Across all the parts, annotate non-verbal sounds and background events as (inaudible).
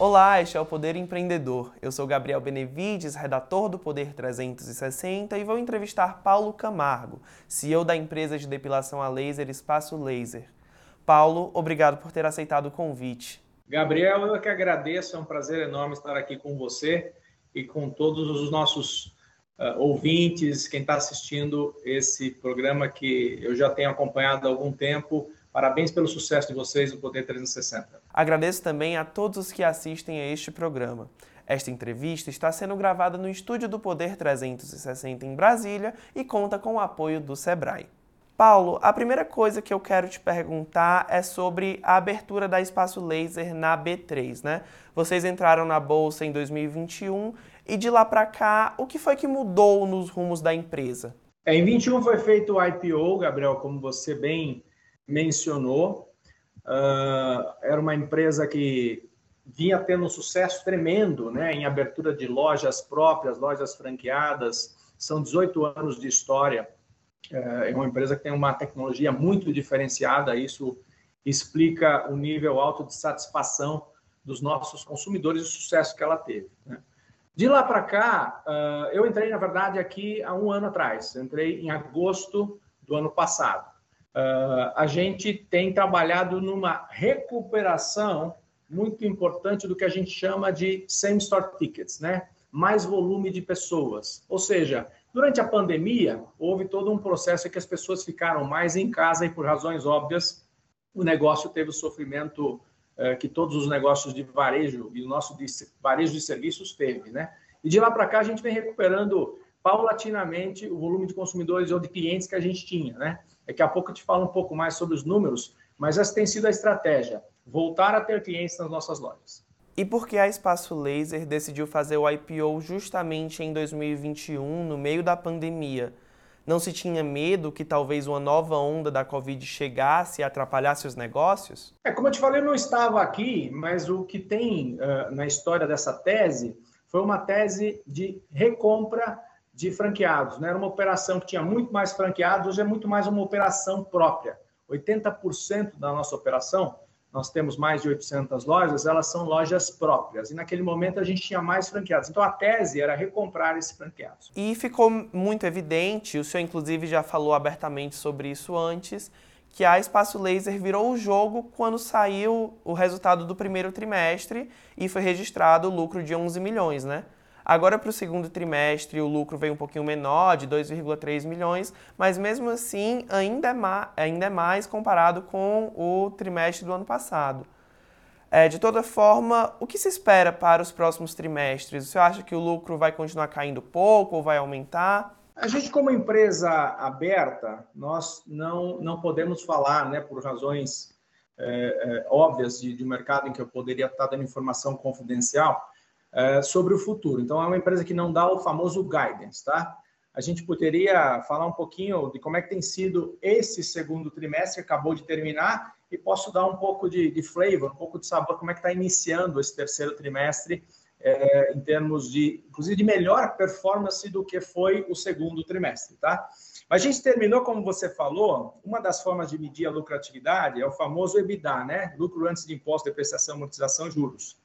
Olá, este é o Poder Empreendedor. Eu sou Gabriel Benevides, redator do Poder 360 e vou entrevistar Paulo Camargo, CEO da empresa de depilação a laser Espaço Laser. Paulo, obrigado por ter aceitado o convite. Gabriel, eu que agradeço, é um prazer enorme estar aqui com você e com todos os nossos uh, ouvintes, quem está assistindo esse programa que eu já tenho acompanhado há algum tempo. Parabéns pelo sucesso de vocês no Poder 360. Agradeço também a todos os que assistem a este programa. Esta entrevista está sendo gravada no estúdio do Poder 360 em Brasília e conta com o apoio do Sebrae. Paulo, a primeira coisa que eu quero te perguntar é sobre a abertura da Espaço Laser na B3, né? Vocês entraram na bolsa em 2021 e de lá para cá, o que foi que mudou nos rumos da empresa? É, em 21 foi feito o IPO, Gabriel, como você bem mencionou. Uh, era uma empresa que vinha tendo um sucesso tremendo, né, em abertura de lojas próprias, lojas franqueadas. São 18 anos de história é, é uma empresa que tem uma tecnologia muito diferenciada, isso explica o nível alto de satisfação dos nossos consumidores e o sucesso que ela teve. Né? De lá para cá, uh, eu entrei, na verdade, aqui há um ano atrás. Entrei em agosto do ano passado. Uh, a gente tem trabalhado numa recuperação muito importante do que a gente chama de same-store tickets, né? Mais volume de pessoas. Ou seja, Durante a pandemia, houve todo um processo em que as pessoas ficaram mais em casa e, por razões óbvias, o negócio teve o sofrimento eh, que todos os negócios de varejo e o nosso de, varejo de serviços teve, né? E de lá para cá a gente vem recuperando paulatinamente o volume de consumidores ou de clientes que a gente tinha, né? Daqui a pouco eu te falo um pouco mais sobre os números, mas essa tem sido a estratégia, voltar a ter clientes nas nossas lojas. E por que a Espaço Laser decidiu fazer o IPO justamente em 2021, no meio da pandemia? Não se tinha medo que talvez uma nova onda da Covid chegasse e atrapalhasse os negócios? É, como eu te falei, eu não estava aqui, mas o que tem uh, na história dessa tese foi uma tese de recompra de franqueados. Né? Era uma operação que tinha muito mais franqueados, hoje é muito mais uma operação própria. 80% da nossa operação nós temos mais de 800 lojas, elas são lojas próprias. E naquele momento a gente tinha mais franqueados. Então a tese era recomprar esses franqueados. E ficou muito evidente, o senhor inclusive já falou abertamente sobre isso antes, que a Espaço Laser virou o jogo quando saiu o resultado do primeiro trimestre e foi registrado o lucro de 11 milhões, né? Agora, para o segundo trimestre, o lucro veio um pouquinho menor, de 2,3 milhões, mas mesmo assim ainda é, ainda é mais comparado com o trimestre do ano passado. É, de toda forma, o que se espera para os próximos trimestres? Você acha que o lucro vai continuar caindo pouco ou vai aumentar? A gente, como empresa aberta, nós não, não podemos falar, né, por razões é, é, óbvias de, de mercado em que eu poderia estar dando informação confidencial, é, sobre o futuro. Então, é uma empresa que não dá o famoso guidance, tá? A gente poderia falar um pouquinho de como é que tem sido esse segundo trimestre, acabou de terminar, e posso dar um pouco de, de flavor, um pouco de sabor, como é que está iniciando esse terceiro trimestre, é, em termos de, inclusive, de melhor performance do que foi o segundo trimestre, tá? A gente terminou, como você falou, uma das formas de medir a lucratividade é o famoso EBITDA, né? Lucro antes de imposto, depreciação, amortização juros.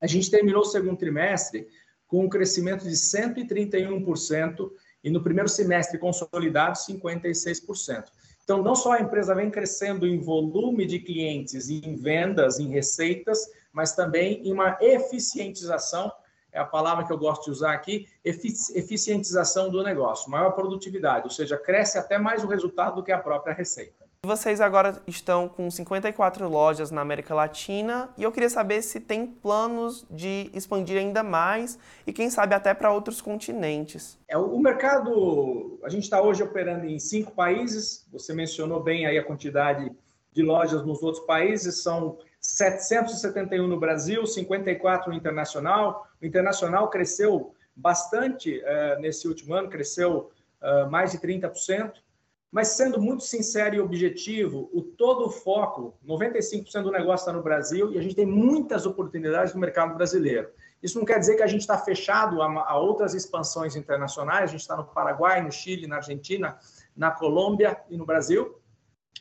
A gente terminou o segundo trimestre com um crescimento de 131% e no primeiro semestre consolidado 56%. Então, não só a empresa vem crescendo em volume de clientes, em vendas, em receitas, mas também em uma eficientização, é a palavra que eu gosto de usar aqui, eficientização do negócio, maior produtividade, ou seja, cresce até mais o resultado do que a própria receita. Vocês agora estão com 54 lojas na América Latina e eu queria saber se tem planos de expandir ainda mais e quem sabe até para outros continentes. É, o mercado, a gente está hoje operando em cinco países, você mencionou bem aí a quantidade de lojas nos outros países, são 771 no Brasil, 54 no internacional. O internacional cresceu bastante uh, nesse último ano, cresceu uh, mais de 30%. Mas sendo muito sincero e objetivo, o todo o foco, 95% do negócio está no Brasil e a gente tem muitas oportunidades no mercado brasileiro. Isso não quer dizer que a gente está fechado a, a, outras expansões internacionais, a gente está no Paraguai, no Chile, na Argentina, na Colômbia e no Brasil,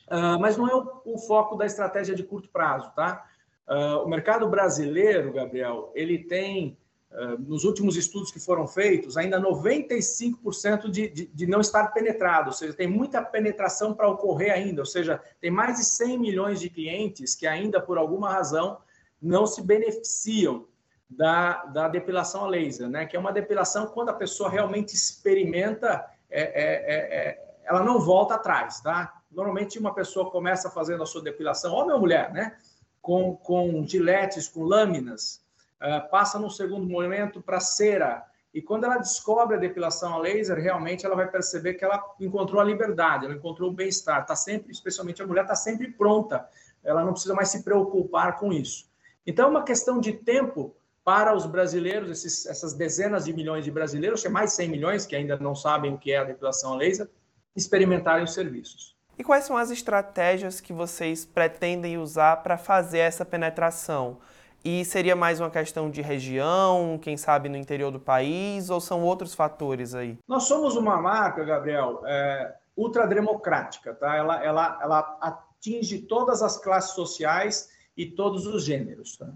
uh, mas não é o, o, foco da estratégia de curto prazo, tá? Uh, o mercado brasileiro, Gabriel, ele tem, nos últimos estudos que foram feitos, ainda 95% de, de, de, não estar penetrado, ou seja, tem muita penetração para ocorrer ainda, ou seja, tem mais de 100 milhões de clientes que ainda, por alguma razão, não se beneficiam da, da depilação a laser, né? que é uma depilação quando a pessoa realmente experimenta, é, é, é, é ela não volta atrás, tá? Normalmente uma pessoa começa fazendo a sua depilação, homem ou mulher, né? com, com giletes, com lâminas, passa no segundo momento para cera. E quando ela descobre a depilação a laser, realmente ela vai perceber que ela encontrou a liberdade, ela encontrou o bem-estar. Está sempre, especialmente a mulher, está sempre pronta. Ela não precisa mais se preocupar com isso. Então, é uma questão de tempo para os brasileiros, esses, essas dezenas de milhões de brasileiros, é mais de 100 milhões que ainda não sabem o que é a depilação a laser, experimentarem os serviços. E quais são as estratégias que vocês pretendem usar para fazer essa penetração? E seria mais uma questão de região, quem sabe no interior do país, ou são outros fatores aí? Nós somos uma marca, Gabriel, é, ultrademocrática, tá? Ela, ela, ela atinge todas as classes sociais e todos os gêneros, tá?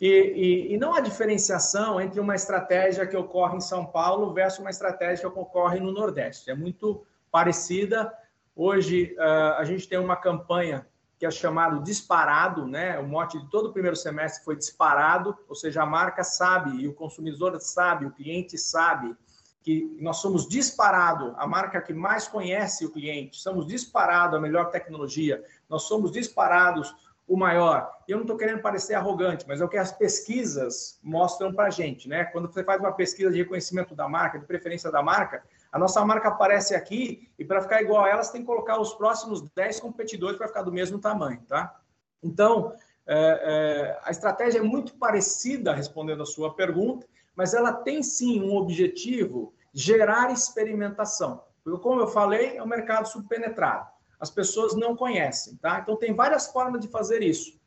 E, e, e, não há diferenciação entre uma estratégia que ocorre em São Paulo versus uma estratégia que ocorre no Nordeste. É muito parecida, Hoje uh, a gente tem uma campanha que é chamado disparado, né? O mote de todo o primeiro semestre foi disparado, ou seja, a marca sabe e o consumidor sabe, o cliente sabe que nós somos disparado, a marca que mais conhece o cliente, somos disparado a melhor tecnologia, nós somos disparados o maior. Eu não estou querendo parecer arrogante, mas é o que as pesquisas mostram para a gente, né? Quando você faz uma pesquisa de reconhecimento da marca, de preferência da marca, a nossa marca aparece aqui e para ficar igual a elas tem que colocar os próximos 10 competidores para ficar do mesmo tamanho, tá? Então, é, é, a estratégia é muito parecida, respondendo a sua pergunta, mas ela tem sim um objetivo, gerar experimentação. Porque, como eu falei, é um mercado subpenetrado. As pessoas não conhecem, tá? Então, tem várias formas de fazer isso.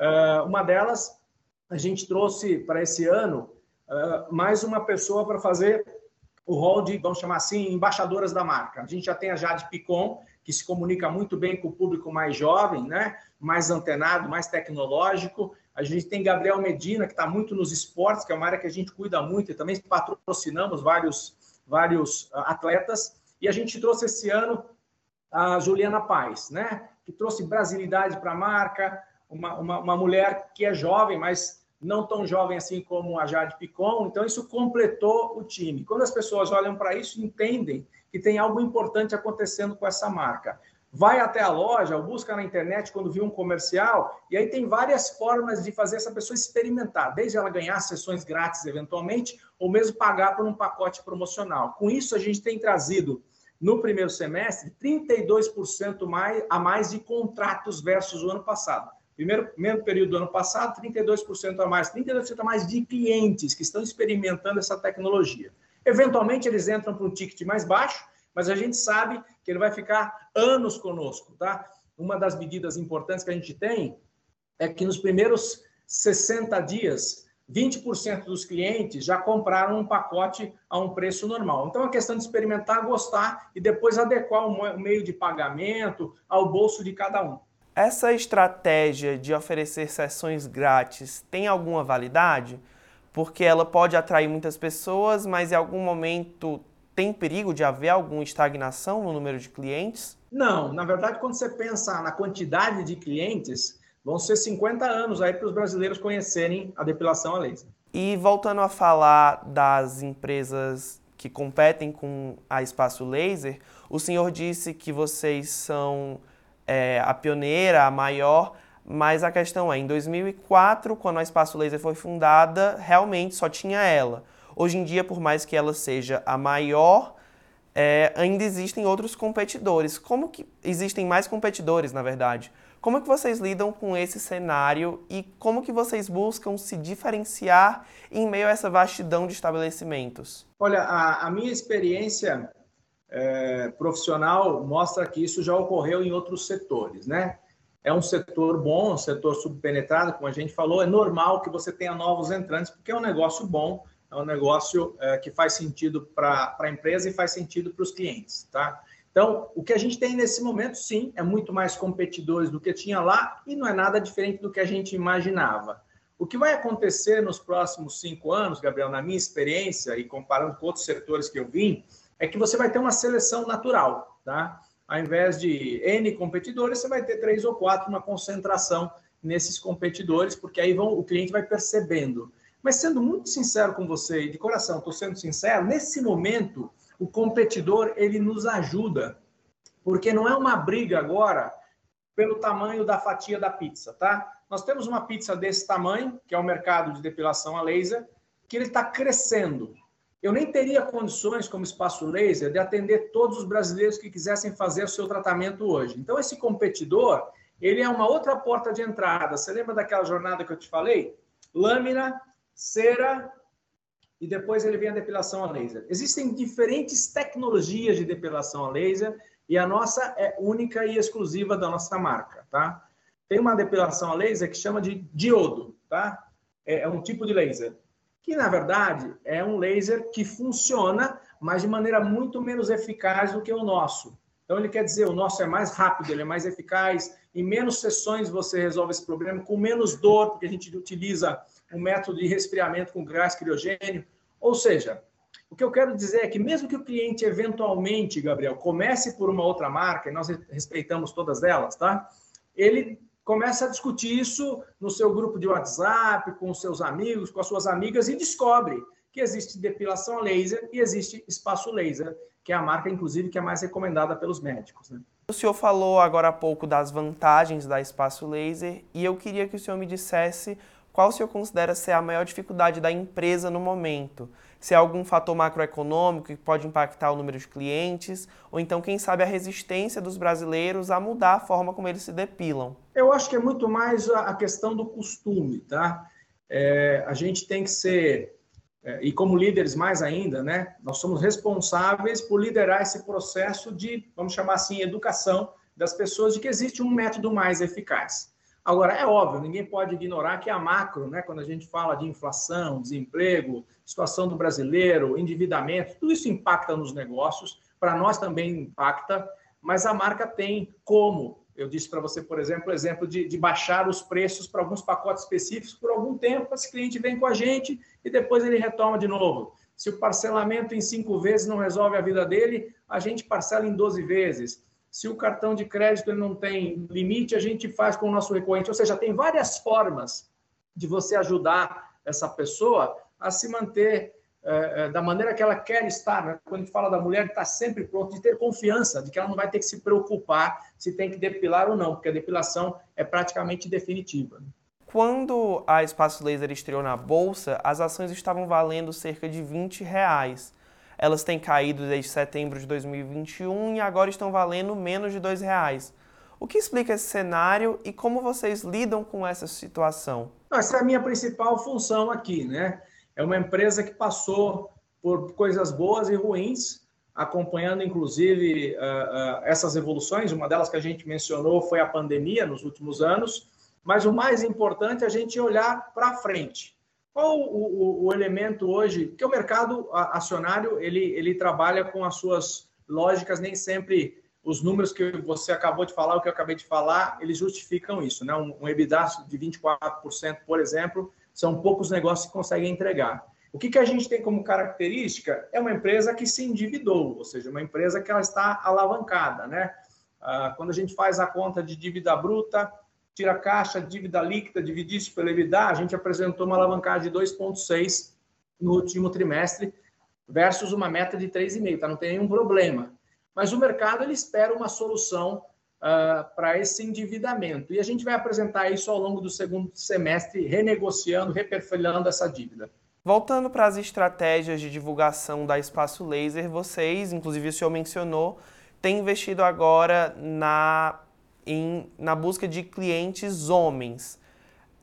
É, uma delas, a gente trouxe para esse ano é, mais uma pessoa para fazer o rol de, vamos chamar assim, embaixadoras da marca. A gente já tem a Jade Picon, que se comunica muito bem com o público mais jovem, né? mais antenado, mais tecnológico. A gente tem Gabriel Medina, que está muito nos esportes, que é uma área que a gente cuida muito e também patrocinamos vários, vários ah, atletas. E a gente trouxe esse ano a Juliana Paz, né? que trouxe brasilidade para a marca, uma, uma, uma mulher que é jovem, mas não tão jovem assim como a Jade Picon, então isso completou o time. Quando as pessoas olham para isso, entendem que tem algo importante acontecendo com essa marca. Vai até a loja, ou busca na internet quando viu um comercial, e aí tem várias formas de fazer essa pessoa experimentar, desde ela ganhar sessões grátis eventualmente, ou mesmo pagar por um pacote promocional. Com isso, a gente tem trazido no primeiro semestre 32% mais, a mais de contratos versus o ano passado. Primeiro, mesmo período do ano passado, 32% a mais, 32% a mais de clientes que estão experimentando essa tecnologia. Eventualmente, eles entram para um ticket mais baixo, mas a gente sabe que ele vai ficar anos conosco, tá? Uma das medidas importantes que a gente tem é que nos primeiros 60 dias, 20% dos clientes já compraram um pacote a um preço normal. Então, é questão de experimentar, gostar e depois adequar o meio de pagamento ao bolso de cada um. Essa estratégia de oferecer sessões grátis tem alguma validade? Porque ela pode atrair muitas pessoas, mas em algum momento tem perigo de haver alguma estagnação no número de clientes? Não, na verdade, quando você pensa na quantidade de clientes, vão ser 50 anos aí para os brasileiros conhecerem a depilação a laser. E voltando a falar das empresas que competem com a Espaço Laser, o senhor disse que vocês são é, a pioneira, a maior, mas a questão é, em 2004, quando a Espaço Laser foi fundada, realmente só tinha ela. Hoje em dia, por mais que ela seja a maior, é, ainda existem outros competidores. Como que existem mais competidores, na verdade? Como que vocês lidam com esse cenário e como que vocês buscam se diferenciar em meio a essa vastidão de estabelecimentos? Olha, a, a minha experiência é, profissional mostra que isso já ocorreu em outros setores, né? É um setor bom, um setor subpenetrado, como a gente falou, é normal que você tenha novos entrantes, porque é um negócio bom, é um negócio é, que faz sentido para a empresa e faz sentido para os clientes, tá? Então, o que a gente tem nesse momento, sim, é muito mais competidores do que tinha lá e não é nada diferente do que a gente imaginava. O que vai acontecer nos próximos cinco anos, Gabriel, na minha experiência e comparando com outros setores que eu vim, é que você vai ter uma seleção natural, tá? Ao invés de N competidores, você vai ter três ou quatro, uma concentração nesses competidores, porque aí vão, o cliente vai percebendo. Mas sendo muito sincero com você, de coração, estou sendo sincero, nesse momento, o competidor, ele nos ajuda, porque não é uma briga agora pelo tamanho da fatia da pizza, tá? Nós temos uma pizza desse tamanho, que é o mercado de depilação a laser, que ele está crescendo. Eu nem teria condições, como espaço laser, de atender todos os brasileiros que quisessem fazer o seu tratamento hoje. Então, esse competidor, ele é uma outra porta de entrada. Você lembra daquela jornada que eu te falei? Lâmina, cera e depois ele vem a depilação a laser. Existem diferentes tecnologias de depilação a laser e a nossa é única e exclusiva da nossa marca, tá? Tem uma depilação a laser que chama de diodo, tá? É, é um tipo de laser que na verdade é um laser que funciona, mas de maneira muito menos eficaz do que o nosso. Então ele quer dizer, o nosso é mais rápido, ele é mais eficaz, em menos sessões você resolve esse problema, com menos dor, porque a gente utiliza um método de resfriamento com gás criogênio. Ou seja, o que eu quero dizer é que mesmo que o cliente eventualmente, Gabriel, comece por uma outra marca, e nós respeitamos todas elas, tá? Ele começa a discutir isso no seu grupo de WhatsApp, com seus amigos, com as suas amigas e descobre que existe depilação laser e existe espaço laser, que é a marca, inclusive, que é mais recomendada pelos médicos. Né? O senhor falou agora há pouco das vantagens da espaço laser e eu queria que o senhor me dissesse qual o senhor considera ser a maior dificuldade da empresa no momento? Se é algum fator macroeconômico que pode impactar o número de clientes, ou então, quem sabe, a resistência dos brasileiros a mudar a forma como eles se depilam? Eu acho que é muito mais a questão do costume, tá? É, a gente tem que ser, é, e como líderes mais ainda, né? Nós somos responsáveis por liderar esse processo de, vamos chamar assim, educação das pessoas de que existe um método mais eficaz. Agora, é óbvio, ninguém pode ignorar que a macro, né, quando a gente fala de inflação, desemprego, situação do brasileiro, endividamento, tudo isso impacta nos negócios, para nós também impacta, mas a marca tem como. Eu disse para você, por exemplo, exemplo de, de baixar os preços para alguns pacotes específicos por algum tempo, esse cliente vem com a gente e depois ele retoma de novo. Se o parcelamento em cinco vezes não resolve a vida dele, a gente parcela em 12 vezes. Se o cartão de crédito não tem limite, a gente faz com o nosso recorrente. Ou seja, tem várias formas de você ajudar essa pessoa a se manter é, da maneira que ela quer estar. Né? Quando a gente fala da mulher, está sempre pronto, de ter confiança, de que ela não vai ter que se preocupar se tem que depilar ou não, porque a depilação é praticamente definitiva. Quando a Espaço Laser estreou na Bolsa, as ações estavam valendo cerca de 20 reais elas têm caído desde setembro de 2021 e agora estão valendo menos de R$ reais. O que explica esse cenário e como vocês lidam com essa situação? Essa é a minha principal função aqui, né? É uma empresa que passou por coisas boas e ruins, acompanhando inclusive uh, uh, essas evoluções. Uma delas que a gente mencionou foi a pandemia nos últimos anos, mas o mais importante é a gente olhar para frente. Qual o, o, o, elemento hoje? Que o mercado acionário ele, ele trabalha com as suas lógicas, nem sempre os números que você acabou de falar, o que eu acabei de falar, eles justificam isso. Né? Um, um EBITDA de 24%, por exemplo, são poucos negócios que conseguem entregar. O que, que a gente tem como característica? É uma empresa que se endividou, ou seja, uma empresa que ela está alavancada. Né? Ah, quando a gente faz a conta de dívida bruta, tira caixa, dívida líquida, dividir isso pelo EBITDA, a gente apresentou uma alavancagem de 2,6 no último trimestre, versus uma meta de 3,5, tá? Não tem nenhum problema. Mas o mercado ele espera uma solução uh, ah, para esse endividamento. E a gente vai apresentar isso ao longo do segundo semestre, renegociando, reperfilhando essa dívida. Voltando para as estratégias de divulgação da Espaço Laser, vocês, inclusive o senhor mencionou, têm investido agora na em, na busca de clientes homens.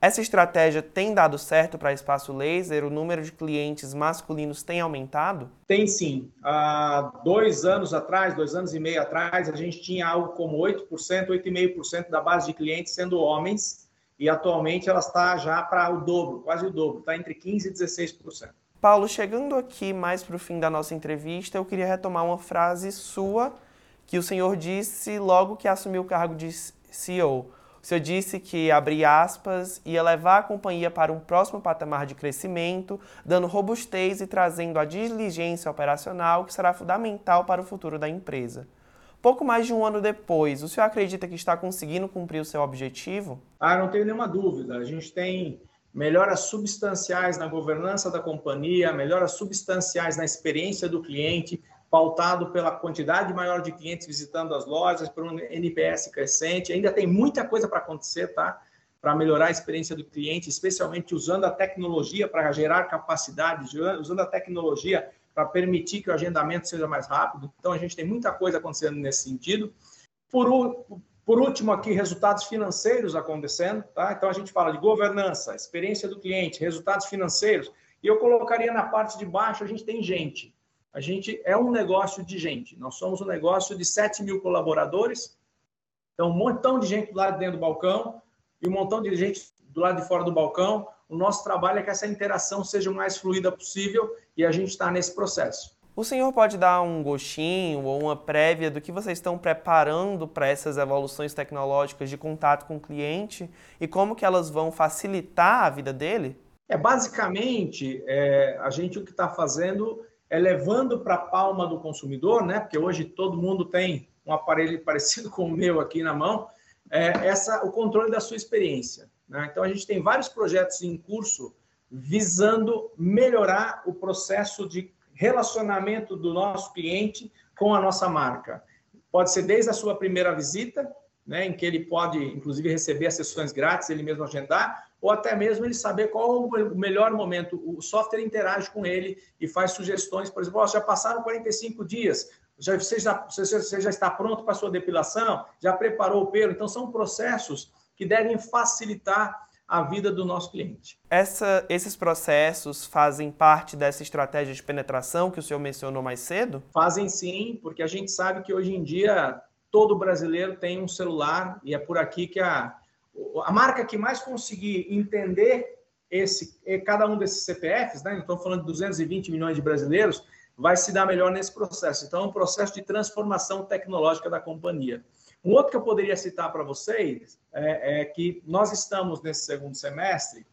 Essa estratégia tem dado certo para Espaço Laser? O número de clientes masculinos tem aumentado? Tem sim. Há dois anos atrás, dois anos e meio atrás, a gente tinha algo como 8%, 8,5% da base de clientes sendo homens, e atualmente ela está já para o dobro, quase o dobro, está entre 15% e 16%. Paulo, chegando aqui mais para o fim da nossa entrevista, eu queria retomar uma frase sua que o senhor disse logo que assumiu o cargo de CEO. O senhor disse que, abre aspas, ia levar a companhia para um próximo patamar de crescimento, dando robustez e trazendo a diligência operacional que será fundamental para o futuro da empresa. Pouco mais de um ano depois, o senhor acredita que está conseguindo cumprir o seu objetivo? Ah, não tenho nenhuma dúvida. A gente tem melhoras substanciais na governança da companhia, melhoras substanciais na experiência do cliente, pautado pela quantidade maior de clientes visitando as lojas, por um NPS crescente. Ainda tem muita coisa para acontecer, tá? Para melhorar a experiência do cliente, especialmente usando a tecnologia para gerar capacidade, usando a tecnologia para permitir que o agendamento seja mais rápido. Então, a gente tem muita coisa acontecendo nesse sentido. Por, por último, aqui, resultados financeiros acontecendo, tá? Então, a gente fala de governança, experiência do cliente, resultados financeiros. E eu colocaria na parte de baixo, a gente tem gente. A gente é um negócio de gente. Nós somos um negócio de 7 mil colaboradores. Então, um montão de gente do lado de dentro do balcão e um montão de gente do lado de fora do balcão. O nosso trabalho é que essa interação seja o mais fluida possível e a gente está nesse processo. O senhor pode dar um gostinho ou uma prévia do que vocês estão preparando para essas evoluções tecnológicas de contato com o cliente e como que elas vão facilitar a vida dele? É basicamente é, a gente o que está fazendo é levando para a palma do consumidor, né? Porque hoje todo mundo tem um aparelho (laughs) parecido com o meu aqui na mão, é, essa o controle da sua experiência. Né? Então a gente tem vários projetos em curso visando melhorar o processo de relacionamento do nosso cliente com a nossa marca. Pode ser desde a sua primeira visita, né, em que ele pode, inclusive, receber as sessões grátis, ele mesmo agendar, ou até mesmo ele saber qual o melhor momento. O software interage com ele e faz sugestões, por exemplo, oh, já passaram 45 dias, já, você, já, você já está pronto para a sua depilação, já preparou o pelo. Então, são processos que devem facilitar a vida do nosso cliente. Essa, esses processos fazem parte dessa estratégia de penetração que o senhor mencionou mais cedo? Fazem sim, porque a gente sabe que hoje em dia todo brasileiro tem um celular e é por aqui que a, a marca que mais conseguir entender esse, cada um desses CPFs, né? Estamos falando de 220 milhões de brasileiros, vai se dar melhor nesse processo. Então, é um processo de transformação tecnológica da companhia. Um outro que eu poderia citar para vocês é, é, que nós estamos nesse segundo semestre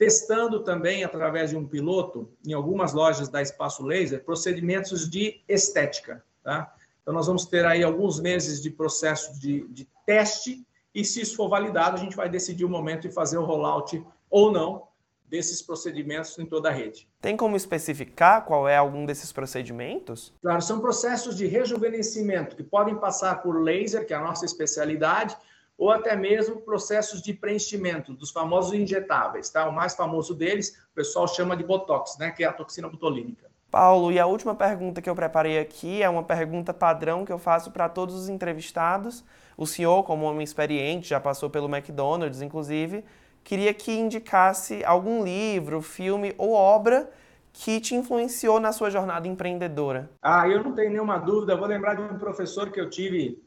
testando também através de um piloto em algumas lojas da Espaço Laser procedimentos de estética, tá? Então nós vamos ter aí alguns meses de processo de, de teste e se isso for validado, a gente vai decidir o momento de fazer o rollout ou não desses procedimentos em toda a rede. Tem como especificar qual é algum desses procedimentos? Claro, são processos de rejuvenescimento que podem passar por laser, que é a nossa especialidade, ou até mesmo processos de preenchimento dos famosos injetáveis, tá? O mais famoso deles, o pessoal chama de botox, né, que é a toxina botulínica. Paulo, e a última pergunta que eu preparei aqui é uma pergunta padrão que eu faço para todos os entrevistados. O senhor, como homem experiente, já passou pelo McDonald's, inclusive, queria que indicasse algum livro, filme ou obra que te influenciou na sua jornada empreendedora. Ah, eu não tenho nenhuma dúvida. vou lembrar de um professor que eu tive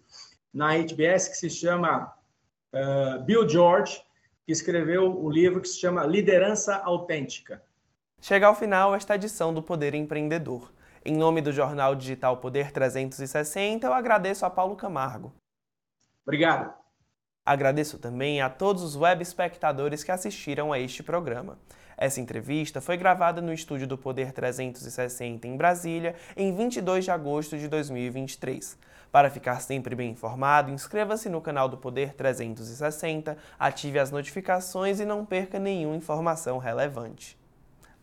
na HBS que se chama uh, Bill George, que escreveu o um livro que se chama Liderança Autêntica. Chega ao final esta edição do Poder Empreendedor. Em nome do jornal digital Poder 360, eu agradeço a Paulo Camargo. Obrigado. Agradeço também a todos os web espectadores que assistiram a este programa. Essa entrevista foi gravada no estúdio do Poder 360 em Brasília, em 22 de agosto de 2023. Para ficar sempre bem informado, inscreva-se no canal do Poder 360, ative as notificações e não perca nenhuma informação relevante.